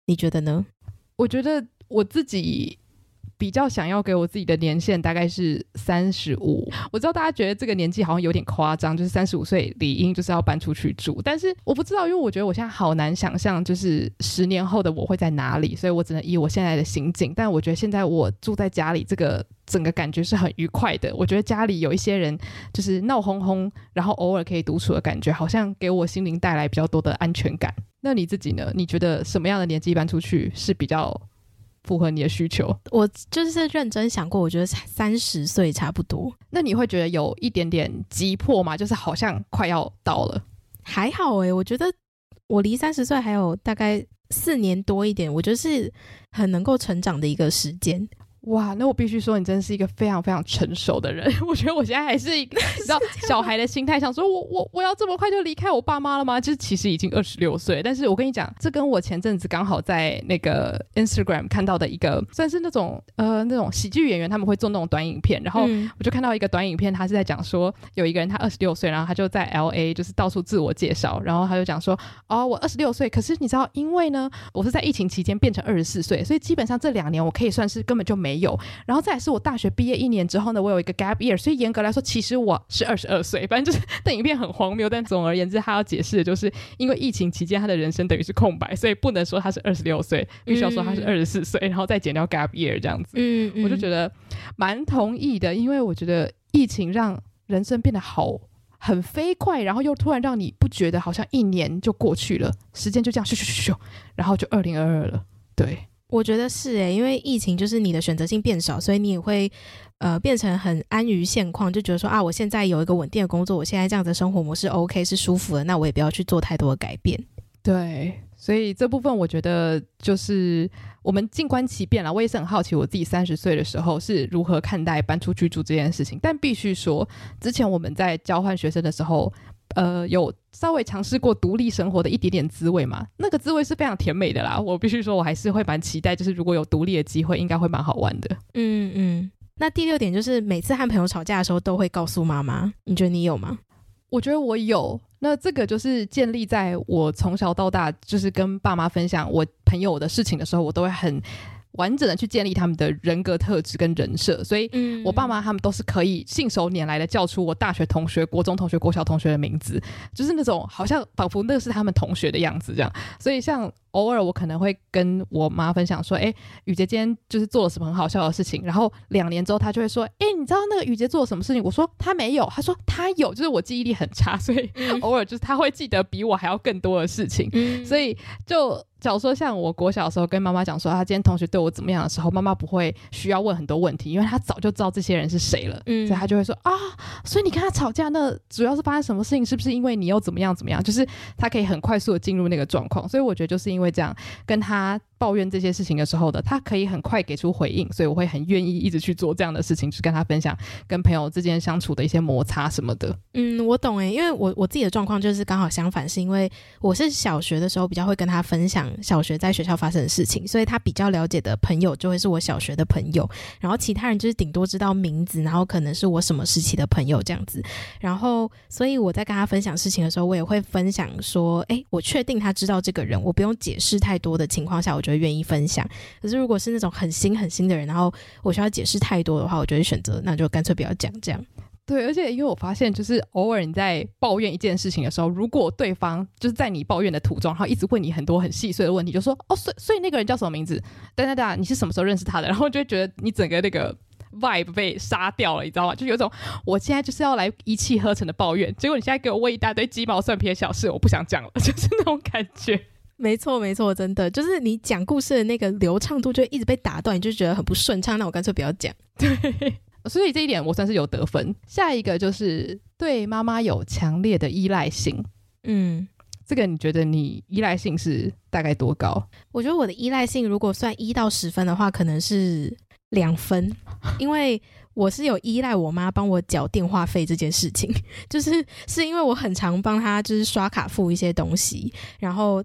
你觉得呢？我觉得我自己。比较想要给我自己的年限大概是三十五，我知道大家觉得这个年纪好像有点夸张，就是三十五岁理应就是要搬出去住，但是我不知道，因为我觉得我现在好难想象，就是十年后的我会在哪里，所以我只能以我现在的心境。但我觉得现在我住在家里，这个整个感觉是很愉快的。我觉得家里有一些人就是闹哄哄，然后偶尔可以独处的感觉，好像给我心灵带来比较多的安全感。那你自己呢？你觉得什么样的年纪搬出去是比较？符合你的需求，我就是认真想过，我觉得才三十岁差不多。那你会觉得有一点点急迫吗？就是好像快要到了。还好诶、欸，我觉得我离三十岁还有大概四年多一点，我觉得是很能够成长的一个时间。哇，那我必须说，你真是一个非常非常成熟的人。(laughs) 我觉得我现在还是一个 (laughs) 你知道小孩的心态，想说我我我要这么快就离开我爸妈了吗？就是其实已经二十六岁，但是我跟你讲，这跟我前阵子刚好在那个 Instagram 看到的一个，算是那种呃那种喜剧演员，他们会做那种短影片，然后我就看到一个短影片，他是在讲说有一个人他二十六岁，然后他就在 LA 就是到处自我介绍，然后他就讲说哦我二十六岁，可是你知道因为呢我是在疫情期间变成二十四岁，所以基本上这两年我可以算是根本就没。有，然后再来是我大学毕业一年之后呢，我有一个 gap year，所以严格来说，其实我是二十二岁。反正就是这影片很荒谬，但总而言之，他要解释的就是，因为疫情期间他的人生等于是空白，所以不能说他是二十六岁，必须要说他是二十四岁，然后再减掉 gap year 这样子。嗯，嗯，我就觉得蛮同意的，因为我觉得疫情让人生变得好很飞快，然后又突然让你不觉得好像一年就过去了，时间就这样咻咻咻咻，然后就二零二二了，对。我觉得是诶、因为疫情就是你的选择性变少，所以你也会呃变成很安于现况，就觉得说啊，我现在有一个稳定的工作，我现在这样子的生活模式 OK 是舒服的，那我也不要去做太多的改变。对，所以这部分我觉得就是我们静观其变了。我也是很好奇，我自己三十岁的时候是如何看待搬出去住这件事情。但必须说，之前我们在交换学生的时候。呃，有稍微尝试过独立生活的一点点滋味嘛？那个滋味是非常甜美的啦。我必须说，我还是会蛮期待，就是如果有独立的机会，应该会蛮好玩的。嗯嗯。那第六点就是，每次和朋友吵架的时候，都会告诉妈妈。你觉得你有吗？我觉得我有。那这个就是建立在我从小到大，就是跟爸妈分享我朋友的事情的时候，我都会很。完整的去建立他们的人格特质跟人设，所以我爸妈他们都是可以信手拈来的叫出我大学同学、国中同学、国小同学的名字，就是那种好像仿佛那是他们同学的样子这样。所以像偶尔我可能会跟我妈分享说：“哎、欸，雨洁今天就是做了什么很好笑的事情。”然后两年之后，她就会说：“哎、欸，你知道那个雨洁做了什么事情？”我说：“她没有。”她说：“她有。”就是我记忆力很差，所以 (laughs) 偶尔就是她会记得比我还要更多的事情，所以就。假如说像我国小的时候跟妈妈讲说，他今天同学对我怎么样的时候，妈妈不会需要问很多问题，因为她早就知道这些人是谁了，嗯，所以她就会说啊，所以你跟他吵架，那主要是发生什么事情？是不是因为你又怎么样怎么样？就是她可以很快速的进入那个状况，所以我觉得就是因为会这样跟他。抱怨这些事情的时候的，他可以很快给出回应，所以我会很愿意一直去做这样的事情，去跟他分享跟朋友之间相处的一些摩擦什么的。嗯，我懂诶，因为我我自己的状况就是刚好相反，是因为我是小学的时候比较会跟他分享小学在学校发生的事情，所以他比较了解的朋友就会是我小学的朋友，然后其他人就是顶多知道名字，然后可能是我什么时期的朋友这样子。然后，所以我在跟他分享事情的时候，我也会分享说，诶，我确定他知道这个人，我不用解释太多的情况下，我就会愿意分享。可是如果是那种很新很新的人，然后我需要解释太多的话，我就会选择那就干脆不要讲这样。对，而且因为我发现，就是偶尔你在抱怨一件事情的时候，如果对方就是在你抱怨的途中，然后一直问你很多很细碎的问题，就说哦，所以所以那个人叫什么名字？等等等，你是什么时候认识他的？然后就会觉得你整个那个 vibe 被杀掉了，你知道吗？就有种我现在就是要来一气呵成的抱怨，结果你现在给我问一大堆鸡毛蒜皮的小事，我不想讲了，(laughs) 就是那种感觉。没错，没错，真的就是你讲故事的那个流畅度就一直被打断，你就觉得很不顺畅。那我干脆不要讲。(laughs) 对，所以这一点我算是有得分。下一个就是对妈妈有强烈的依赖性。嗯，这个你觉得你依赖性是大概多高？我觉得我的依赖性如果算一到十分的话，可能是两分，因为我是有依赖我妈帮我缴电话费这件事情，(laughs) 就是是因为我很常帮她就是刷卡付一些东西，然后。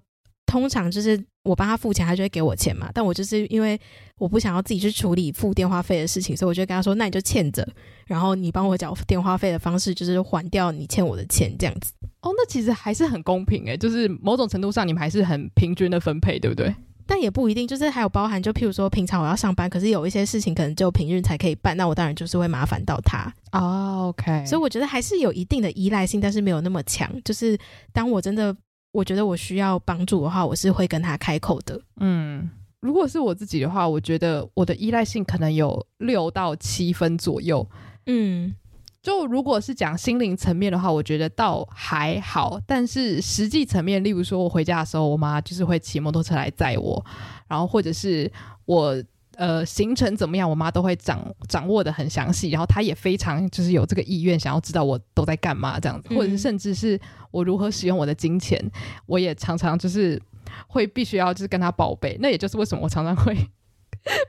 通常就是我帮他付钱，他就会给我钱嘛。但我就是因为我不想要自己去处理付电话费的事情，所以我就跟他说：“那你就欠着，然后你帮我缴电话费的方式就是还掉你欠我的钱，这样子。”哦，那其实还是很公平诶，就是某种程度上你们还是很平均的分配，对不对？但也不一定，就是还有包含，就譬如说平常我要上班，可是有一些事情可能就平日才可以办，那我当然就是会麻烦到他。哦，OK。所以我觉得还是有一定的依赖性，但是没有那么强。就是当我真的。我觉得我需要帮助的话，我是会跟他开口的。嗯，如果是我自己的话，我觉得我的依赖性可能有六到七分左右。嗯，就如果是讲心灵层面的话，我觉得倒还好。但是实际层面，例如说我回家的时候，我妈就是会骑摩托车来载我，然后或者是我。呃，行程怎么样？我妈都会掌掌握的很详细，然后她也非常就是有这个意愿，想要知道我都在干嘛这样子，或者是甚至是我如何使用我的金钱，我也常常就是会必须要就是跟她报备。那也就是为什么我常常会。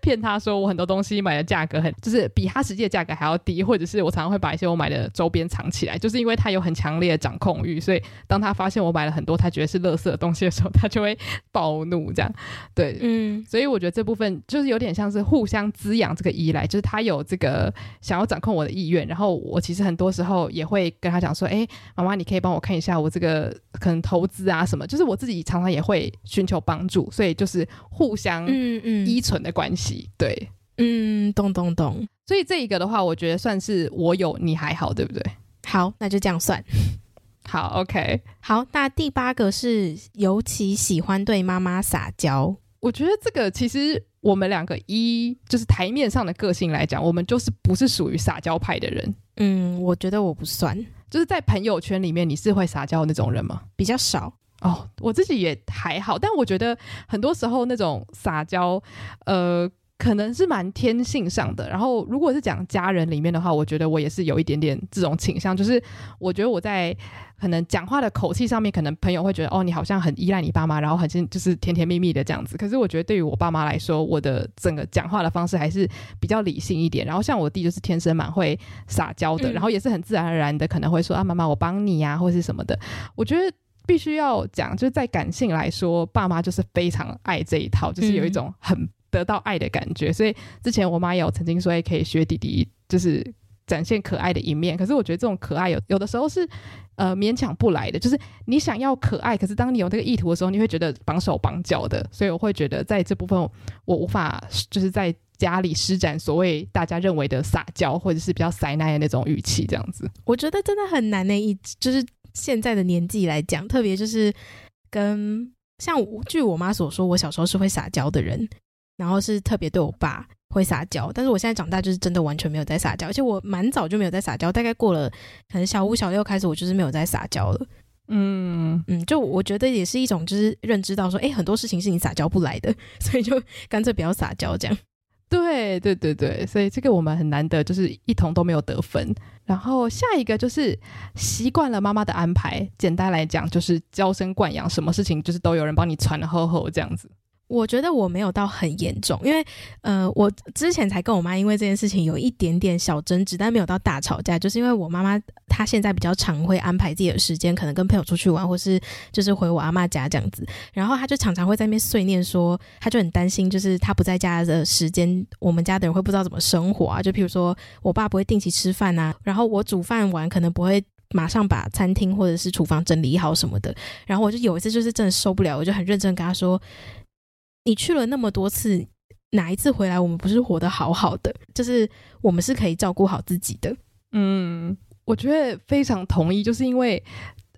骗他说我很多东西买的价格很，就是比他实际的价格还要低，或者是我常常会把一些我买的周边藏起来，就是因为他有很强烈的掌控欲，所以当他发现我买了很多他觉得是垃圾的东西的时候，他就会暴怒这样。对，嗯，所以我觉得这部分就是有点像是互相滋养这个依赖，就是他有这个想要掌控我的意愿，然后我其实很多时候也会跟他讲说，哎，妈妈，你可以帮我看一下我这个可能投资啊什么，就是我自己常常也会寻求帮助，所以就是互相嗯嗯依存的关系。关系对，嗯，懂懂懂。所以这一个的话，我觉得算是我有你还好，对不对？好，那就这样算。(laughs) 好，OK。好，那第八个是尤其喜欢对妈妈撒娇。我觉得这个其实我们两个一就是台面上的个性来讲，我们就是不是属于撒娇派的人。嗯，我觉得我不算。就是在朋友圈里面，你是会撒娇的那种人吗？比较少。哦，我自己也还好，但我觉得很多时候那种撒娇，呃，可能是蛮天性上的。然后，如果是讲家人里面的话，我觉得我也是有一点点这种倾向，就是我觉得我在可能讲话的口气上面，可能朋友会觉得哦，你好像很依赖你爸妈，然后很就是甜甜蜜蜜的这样子。可是我觉得对于我爸妈来说，我的整个讲话的方式还是比较理性一点。然后像我弟就是天生蛮会撒娇的，嗯、然后也是很自然而然的可能会说啊，妈妈我帮你呀、啊，或是什么的。我觉得。必须要讲，就是在感性来说，爸妈就是非常爱这一套，就是有一种很得到爱的感觉。所以之前我妈也有曾经说，可以学弟弟，就是展现可爱的一面。可是我觉得这种可爱有有的时候是呃勉强不来的，就是你想要可爱，可是当你有这个意图的时候，你会觉得绑手绑脚的。所以我会觉得在这部分我无法就是在家里施展所谓大家认为的撒娇或者是比较塞奶的那种语气这样子。我觉得真的很难呢，一就是现在的年纪来讲，特别就是跟像据我妈所说，我小时候是会撒娇的人。然后是特别对我爸会撒娇，但是我现在长大就是真的完全没有在撒娇，而且我蛮早就没有在撒娇，大概过了可能小五小六开始，我就是没有在撒娇了。嗯嗯，就我觉得也是一种就是认知到说，哎，很多事情是你撒娇不来的，所以就干脆不要撒娇这样。对对对对，所以这个我们很难得就是一同都没有得分。然后下一个就是习惯了妈妈的安排，简单来讲就是娇生惯养，什么事情就是都有人帮你传厚厚这样子。我觉得我没有到很严重，因为呃，我之前才跟我妈因为这件事情有一点点小争执，但没有到大吵架，就是因为我妈妈她现在比较常会安排自己的时间，可能跟朋友出去玩，或是就是回我阿妈家这样子，然后她就常常会在那边碎念说，她就很担心，就是她不在家的时间，我们家的人会不知道怎么生活啊，就譬如说我爸不会定期吃饭啊，然后我煮饭完可能不会马上把餐厅或者是厨房整理好什么的，然后我就有一次就是真的受不了，我就很认真跟她说。你去了那么多次，哪一次回来我们不是活得好好的？就是我们是可以照顾好自己的。嗯，我觉得非常同意，就是因为。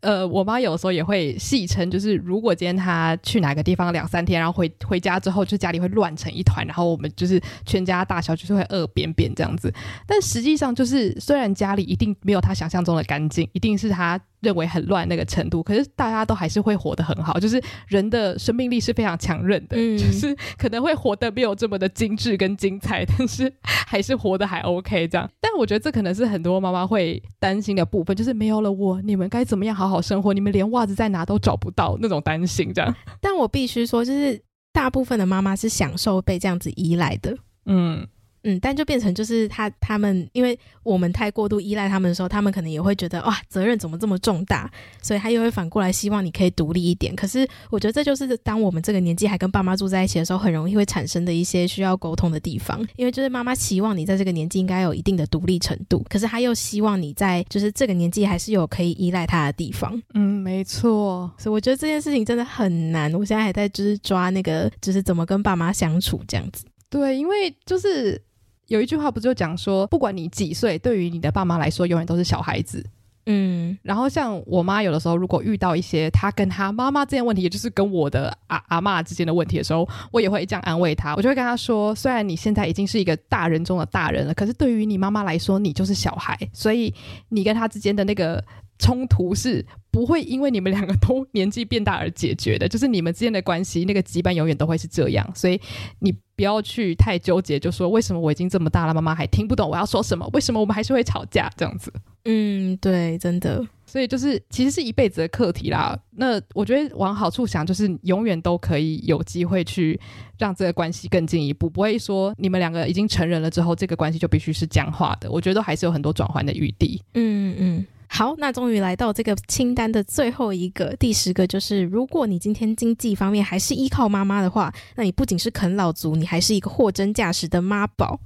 呃，我妈有时候也会戏称，就是如果今天她去哪个地方两三天，然后回回家之后，就家里会乱成一团，然后我们就是全家大小就是会饿扁扁这样子。但实际上就是，虽然家里一定没有她想象中的干净，一定是她认为很乱那个程度，可是大家都还是会活得很好。就是人的生命力是非常强韧的，嗯，就是可能会活得没有这么的精致跟精彩，但是还是活得还 OK 这样。但我觉得这可能是很多妈妈会担心的部分，就是没有了我，你们该怎么样好好。好生活，你们连袜子在哪都找不到，那种担心这样。(laughs) 但我必须说，就是大部分的妈妈是享受被这样子依赖的，嗯。嗯，但就变成就是他他们，因为我们太过度依赖他们的时候，他们可能也会觉得哇，责任怎么这么重大，所以他又会反过来希望你可以独立一点。可是我觉得这就是当我们这个年纪还跟爸妈住在一起的时候，很容易会产生的一些需要沟通的地方。因为就是妈妈希望你在这个年纪应该有一定的独立程度，可是他又希望你在就是这个年纪还是有可以依赖他的地方。嗯，没错。所以我觉得这件事情真的很难。我现在还在就是抓那个就是怎么跟爸妈相处这样子。对，因为就是。有一句话不就讲说，不管你几岁，对于你的爸妈来说，永远都是小孩子。嗯，然后像我妈有的时候，如果遇到一些她跟她妈妈之间问题，也就是跟我的阿阿嬷之间的问题的时候，我也会这样安慰她。我就会跟她说，虽然你现在已经是一个大人中的大人了，可是对于你妈妈来说，你就是小孩，所以你跟她之间的那个。冲突是不会因为你们两个都年纪变大而解决的，(laughs) 就是你们之间的关系，那个羁绊永远都会是这样。所以你不要去太纠结，就说为什么我已经这么大了，妈妈还听不懂我要说什么？为什么我们还是会吵架这样子？嗯，对，真的。所以就是其实是一辈子的课题啦。那我觉得往好处想，就是永远都可以有机会去让这个关系更进一步，不会说你们两个已经成人了之后，这个关系就必须是僵化的。我觉得都还是有很多转换的余地。嗯嗯。好，那终于来到这个清单的最后一个，第十个就是，如果你今天经济方面还是依靠妈妈的话，那你不仅是啃老族，你还是一个货真价实的妈宝。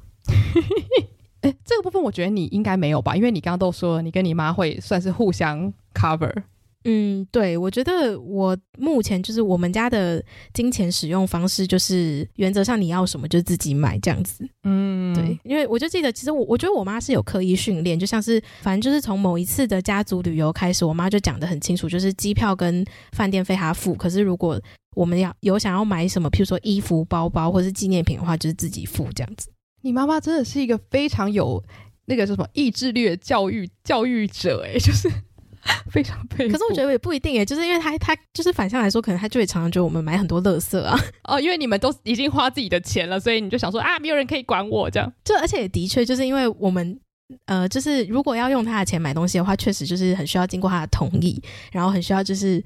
(laughs) 哎，这个部分我觉得你应该没有吧，因为你刚刚都说了你跟你妈会算是互相 cover。嗯，对，我觉得我目前就是我们家的金钱使用方式，就是原则上你要什么就自己买这样子。嗯，对，因为我就记得，其实我我觉得我妈是有刻意训练，就像是反正就是从某一次的家族旅游开始，我妈就讲得很清楚，就是机票跟饭店费她付，可是如果我们要有想要买什么，譬如说衣服、包包或是纪念品的话，就是自己付这样子。你妈妈真的是一个非常有那个叫什么意志力的教育教育者哎，就是。(laughs) 非常佩服，可是我觉得也不一定耶，就是因为他他就是反向来说，可能他就会常常觉得我们买很多垃圾啊。(laughs) 哦，因为你们都已经花自己的钱了，所以你就想说啊，没有人可以管我这样。就而且也的确就是因为我们呃，就是如果要用他的钱买东西的话，确实就是很需要经过他的同意，然后很需要就是。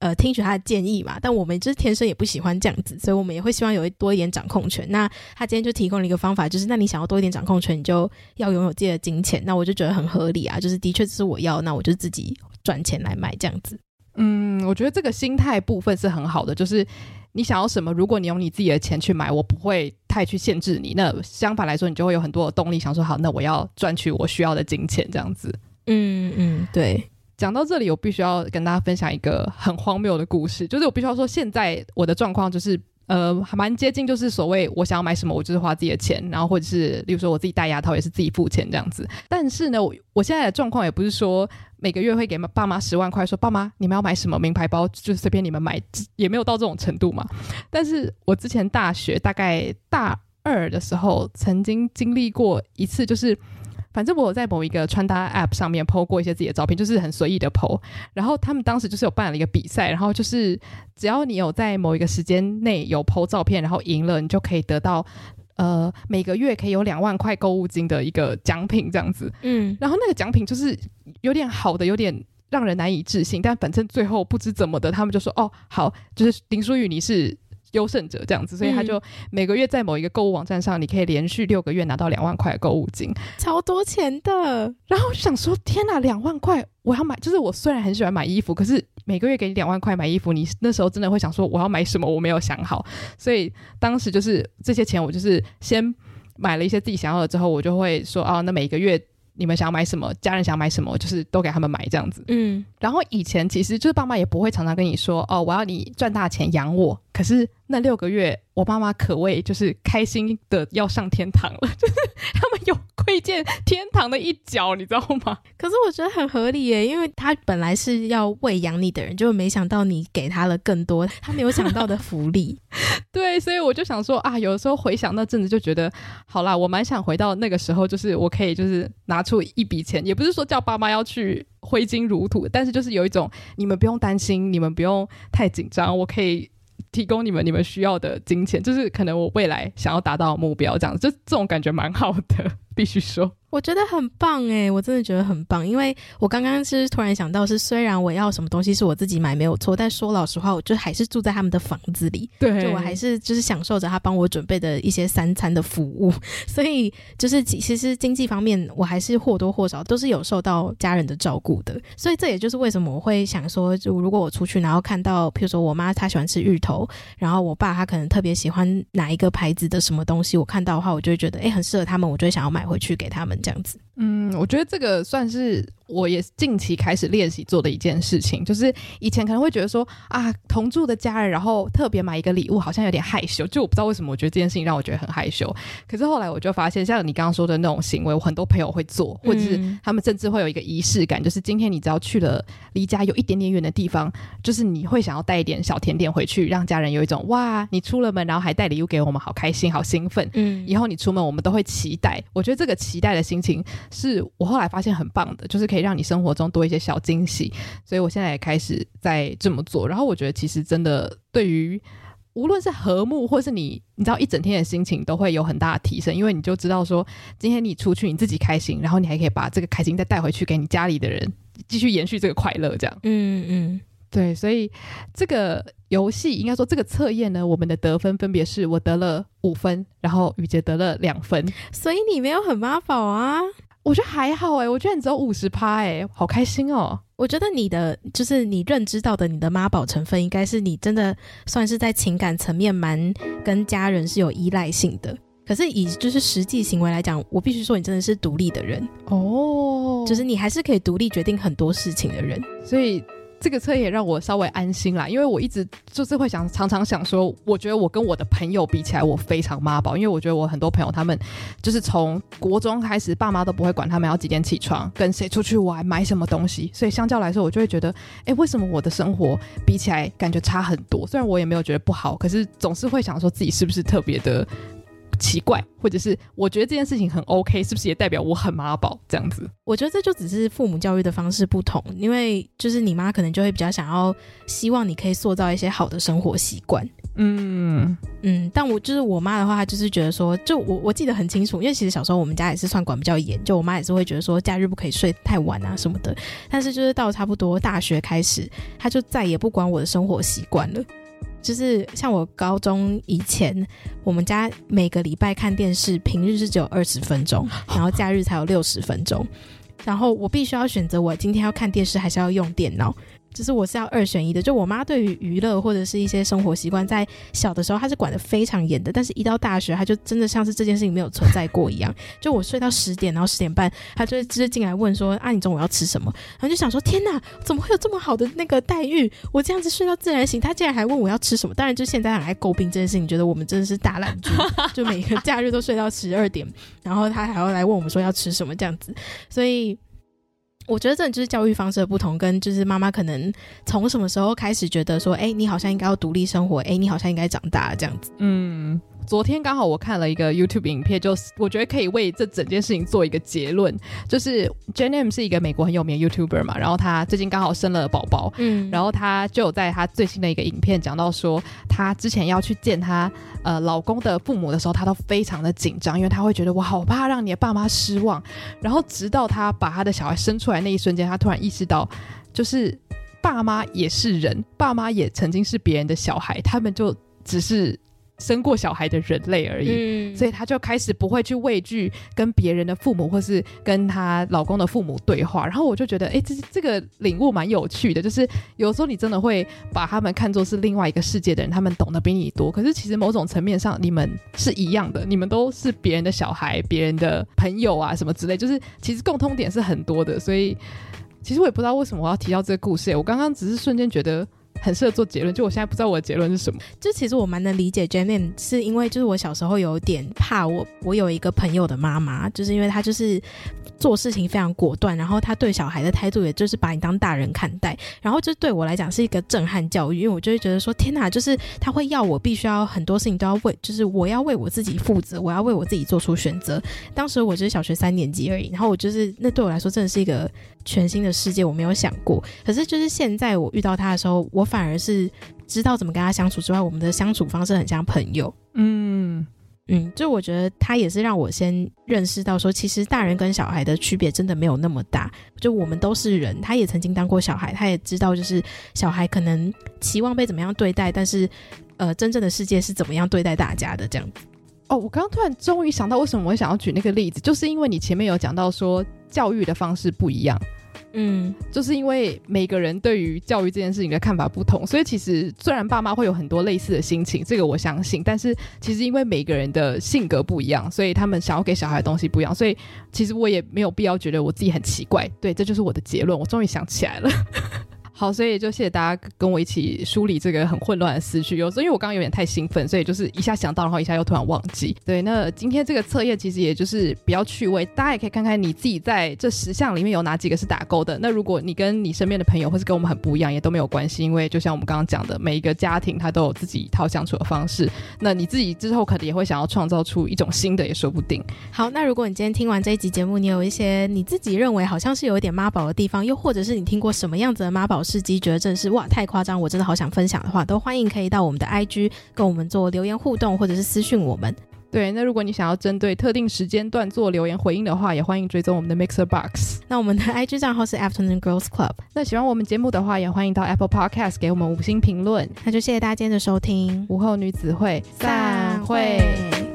呃，听取他的建议嘛，但我们就是天生也不喜欢这样子，所以我们也会希望有一多一点掌控权。那他今天就提供了一个方法，就是那你想要多一点掌控权，你就要拥有自己的金钱。那我就觉得很合理啊，就是的确这是我要，那我就自己赚钱来买这样子。嗯，我觉得这个心态部分是很好的，就是你想要什么，如果你用你自己的钱去买，我不会太去限制你。那相反来说，你就会有很多的动力，想说好，那我要赚取我需要的金钱，这样子。嗯嗯，对。讲到这里，我必须要跟大家分享一个很荒谬的故事，就是我必须要说，现在我的状况就是。呃，还蛮接近，就是所谓我想要买什么，我就是花自己的钱，然后或者是，例如说我自己戴牙套也是自己付钱这样子。但是呢，我我现在的状况也不是说每个月会给爸妈十万块，说爸妈你们要买什么名牌包就随便你们买，也没有到这种程度嘛。但是我之前大学大概大二的时候，曾经经历过一次，就是。反正我有在某一个穿搭 App 上面 po 过一些自己的照片，就是很随意的 po。然后他们当时就是有办了一个比赛，然后就是只要你有在某一个时间内有 po 照片，然后赢了，你就可以得到呃每个月可以有两万块购物金的一个奖品这样子。嗯，然后那个奖品就是有点好的，有点让人难以置信。但反正最后不知怎么的，他们就说哦好，就是林书宇你是。优胜者这样子，所以他就每个月在某一个购物网站上，你可以连续六个月拿到两万块的购物金，超多钱的。然后我就想说，天哪，两万块，我要买。就是我虽然很喜欢买衣服，可是每个月给你两万块买衣服，你那时候真的会想说，我要买什么？我没有想好。所以当时就是这些钱，我就是先买了一些自己想要的，之后我就会说，哦，那每个月。你们想要买什么？家人想要买什么？就是都给他们买这样子。嗯，然后以前其实就是爸妈也不会常常跟你说哦，我要你赚大钱养我。可是那六个月，我爸妈可谓就是开心的要上天堂了，(laughs) 就是他们有窥见天堂的一角，你知道吗？可是我觉得很合理耶，因为他本来是要喂养你的人，就没想到你给他了更多他没有想到的福利。(laughs) 对，所以我就想说啊，有的时候回想那阵子，就觉得好啦，我蛮想回到那个时候，就是我可以就是拿出一笔钱，也不是说叫爸妈要去挥金如土，但是就是有一种你们不用担心，你们不用太紧张，我可以提供你们你们需要的金钱，就是可能我未来想要达到目标这样子，就这种感觉蛮好的，(laughs) 必须说。我觉得很棒诶，我真的觉得很棒，因为我刚刚是突然想到，是虽然我要什么东西是我自己买没有错，但说老实话，我就还是住在他们的房子里，对，就我还是就是享受着他帮我准备的一些三餐的服务，(laughs) 所以就是其实经济方面，我还是或多或少都是有受到家人的照顾的，所以这也就是为什么我会想说，就如果我出去然后看到，譬如说我妈她喜欢吃芋头，然后我爸他可能特别喜欢哪一个牌子的什么东西，我看到的话，我就会觉得诶，很适合他们，我就会想要买回去给他们。这样子，嗯，我觉得这个算是。我也近期开始练习做的一件事情，就是以前可能会觉得说啊，同住的家人，然后特别买一个礼物，好像有点害羞。就我不知道为什么，我觉得这件事情让我觉得很害羞。可是后来我就发现，像你刚刚说的那种行为，我很多朋友会做，或者是他们甚至会有一个仪式感，就是今天你只要去了离家有一点点远的地方，就是你会想要带一点小甜点回去，让家人有一种哇，你出了门，然后还带礼物给我们，好开心，好兴奋。嗯，以后你出门，我们都会期待。我觉得这个期待的心情，是我后来发现很棒的，就是可以。让你生活中多一些小惊喜，所以我现在也开始在这么做。然后我觉得，其实真的对于无论是和睦，或是你，你知道一整天的心情，都会有很大的提升。因为你就知道说，今天你出去你自己开心，然后你还可以把这个开心再带回去给你家里的人，继续延续这个快乐。这样，嗯嗯，对。所以这个游戏应该说这个测验呢，我们的得分分别是我得了五分，然后雨洁得了两分。所以你没有很妈宝啊。我觉得还好哎，我觉得你只有五十趴哎，好开心哦！我觉得你的就是你认知到的你的妈宝成分，应该是你真的算是在情感层面蛮跟家人是有依赖性的。可是以就是实际行为来讲，我必须说你真的是独立的人哦，就是你还是可以独立决定很多事情的人，所以。这个车也让我稍微安心啦，因为我一直就是会想，常常想说，我觉得我跟我的朋友比起来，我非常妈宝，因为我觉得我很多朋友他们就是从国中开始，爸妈都不会管他们要几点起床，跟谁出去玩，买什么东西，所以相较来说，我就会觉得，哎，为什么我的生活比起来感觉差很多？虽然我也没有觉得不好，可是总是会想说自己是不是特别的。奇怪，或者是我觉得这件事情很 OK，是不是也代表我很妈宝这样子？我觉得这就只是父母教育的方式不同，因为就是你妈可能就会比较想要希望你可以塑造一些好的生活习惯。嗯嗯，但我就是我妈的话，她就是觉得说，就我我记得很清楚，因为其实小时候我们家也是算管比较严，就我妈也是会觉得说假日不可以睡太晚啊什么的。但是就是到差不多大学开始，她就再也不管我的生活习惯了。就是像我高中以前，我们家每个礼拜看电视，平日是只有二十分钟，然后假日才有六十分钟。然后我必须要选择，我今天要看电视还是要用电脑。就是我是要二选一的。就我妈对于娱乐或者是一些生活习惯，在小的时候她是管得非常严的，但是一到大学，她就真的像是这件事情没有存在过一样。(laughs) 就我睡到十点，然后十点半，她就会直接进来问说：“啊，你中午要吃什么？”然后就想说：“天哪，怎么会有这么好的那个待遇？我这样子睡到自然醒，她竟然还问我要吃什么？当然，就现在很爱诟病这件事情，觉得我们真的是大懒猪，(laughs) 就每个假日都睡到十二点，然后她还要来问我们说要吃什么这样子，所以。”我觉得这就是教育方式的不同，跟就是妈妈可能从什么时候开始觉得说，哎，你好像应该要独立生活，哎，你好像应该长大这样子，嗯。昨天刚好我看了一个 YouTube 影片，就是我觉得可以为这整件事情做一个结论，就是 Jen M 是一个美国很有名的 YouTuber 嘛，然后她最近刚好生了宝宝，嗯，然后她就有在她最新的一个影片讲到说，她之前要去见她呃老公的父母的时候，她都非常的紧张，因为她会觉得我好怕让你的爸妈失望，然后直到她把她的小孩生出来那一瞬间，她突然意识到，就是爸妈也是人，爸妈也曾经是别人的小孩，他们就只是。生过小孩的人类而已，嗯，所以她就开始不会去畏惧跟别人的父母或是跟她老公的父母对话。然后我就觉得，哎，这这个领悟蛮有趣的。就是有时候你真的会把他们看作是另外一个世界的人，他们懂得比你多。可是其实某种层面上，你们是一样的，你们都是别人的小孩、别人的朋友啊，什么之类。就是其实共通点是很多的。所以其实我也不知道为什么我要提到这个故事。我刚刚只是瞬间觉得。很适合做结论，就我现在不知道我的结论是什么。就其实我蛮能理解 Jenny，是因为就是我小时候有点怕我，我有一个朋友的妈妈，就是因为她就是做事情非常果断，然后她对小孩的态度也就是把你当大人看待，然后就对我来讲是一个震撼教育，因为我就会觉得说天哪，就是她会要我必须要很多事情都要为，就是我要为我自己负责，我要为我自己做出选择。当时我就是小学三年级而已，然后我就是那对我来说真的是一个全新的世界，我没有想过。可是就是现在我遇到他的时候，我。反而是知道怎么跟他相处之外，我们的相处方式很像朋友。嗯嗯，就我觉得他也是让我先认识到说，其实大人跟小孩的区别真的没有那么大。就我们都是人，他也曾经当过小孩，他也知道就是小孩可能期望被怎么样对待，但是呃，真正的世界是怎么样对待大家的这样子。哦，我刚刚突然终于想到，为什么我想要举那个例子，就是因为你前面有讲到说教育的方式不一样。嗯，就是因为每个人对于教育这件事情的看法不同，所以其实虽然爸妈会有很多类似的心情，这个我相信，但是其实因为每个人的性格不一样，所以他们想要给小孩的东西不一样，所以其实我也没有必要觉得我自己很奇怪。对，这就是我的结论。我终于想起来了。好，所以就谢谢大家跟我一起梳理这个很混乱的思绪。有时候因为我刚刚有点太兴奋，所以就是一下想到，然后一下又突然忘记。对，那今天这个测验其实也就是比较趣味，大家也可以看看你自己在这十项里面有哪几个是打勾的。那如果你跟你身边的朋友或是跟我们很不一样，也都没有关系，因为就像我们刚刚讲的，每一个家庭他都有自己一套相处的方式。那你自己之后可能也会想要创造出一种新的，也说不定。好，那如果你今天听完这一集节目，你有一些你自己认为好像是有一点妈宝的地方，又或者是你听过什么样子的妈宝事迹，觉得这是。哇，太夸张！我真的好想分享的话，都欢迎可以到我们的 IG 跟我们做留言互动，或者是私讯我们。对，那如果你想要针对特定时间段做留言回应的话，也欢迎追踪我们的 Mixer Box。那我们的 IG 账号是 Afternoon Girls Club。那喜欢我们节目的话，也欢迎到 Apple Podcast 给我们五星评论。那就谢谢大家今天的收听，午后女子会散会。